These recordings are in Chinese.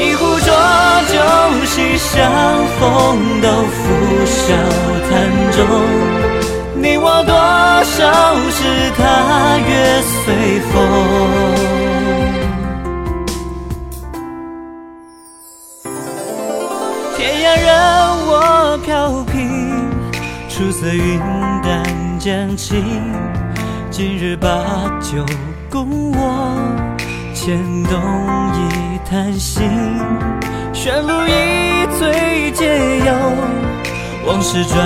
一壶浊酒喜相逢，都付笑谈中。你我多少事，他月随风。天涯任我飘萍，初色云淡江清。今日把酒共我，牵动一叹息。旋律一醉解忧，往事转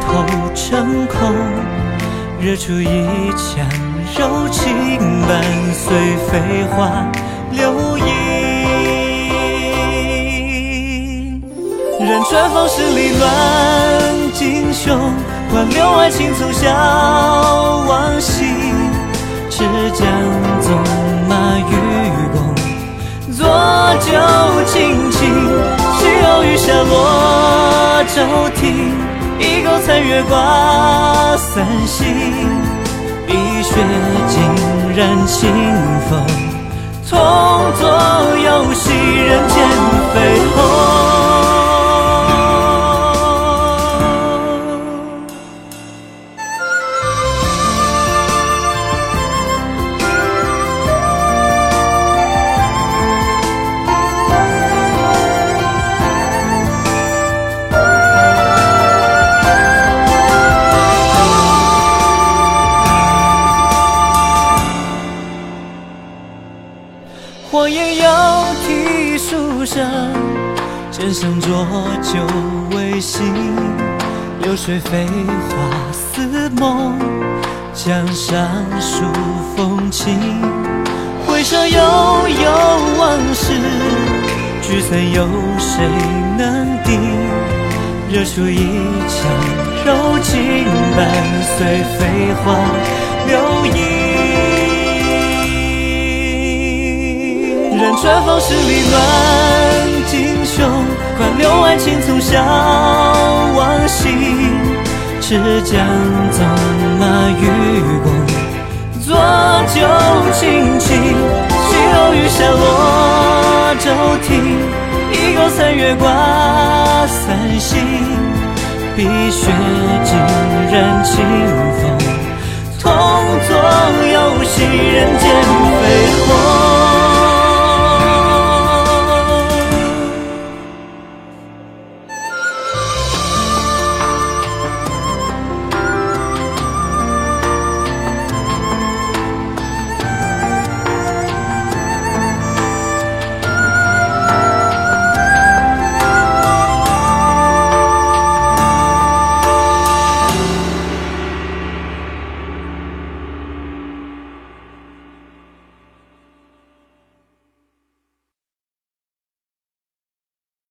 头成空。惹出一腔柔情，伴随飞花流萤。任春风十里乱锦绣，管留爱情从小往昔。持将纵马与共，酒轻轻。细雨下落骤停，一钩残月挂三星。碧血浸染清风，同作游戏，人间火焰又啼书声，枕上浊酒未醒，流水飞花似梦，江山数风情。回首悠悠往事，聚散有谁能定？惹出一腔柔情，伴随飞花流萤。十里乱锦绣，管留爱情从小往昔。持缰纵马与共，浊酒轻轻。西楼雨下落舟停，一钩残月挂三星。碧血浸染清风，同作游戏，人间飞鸿。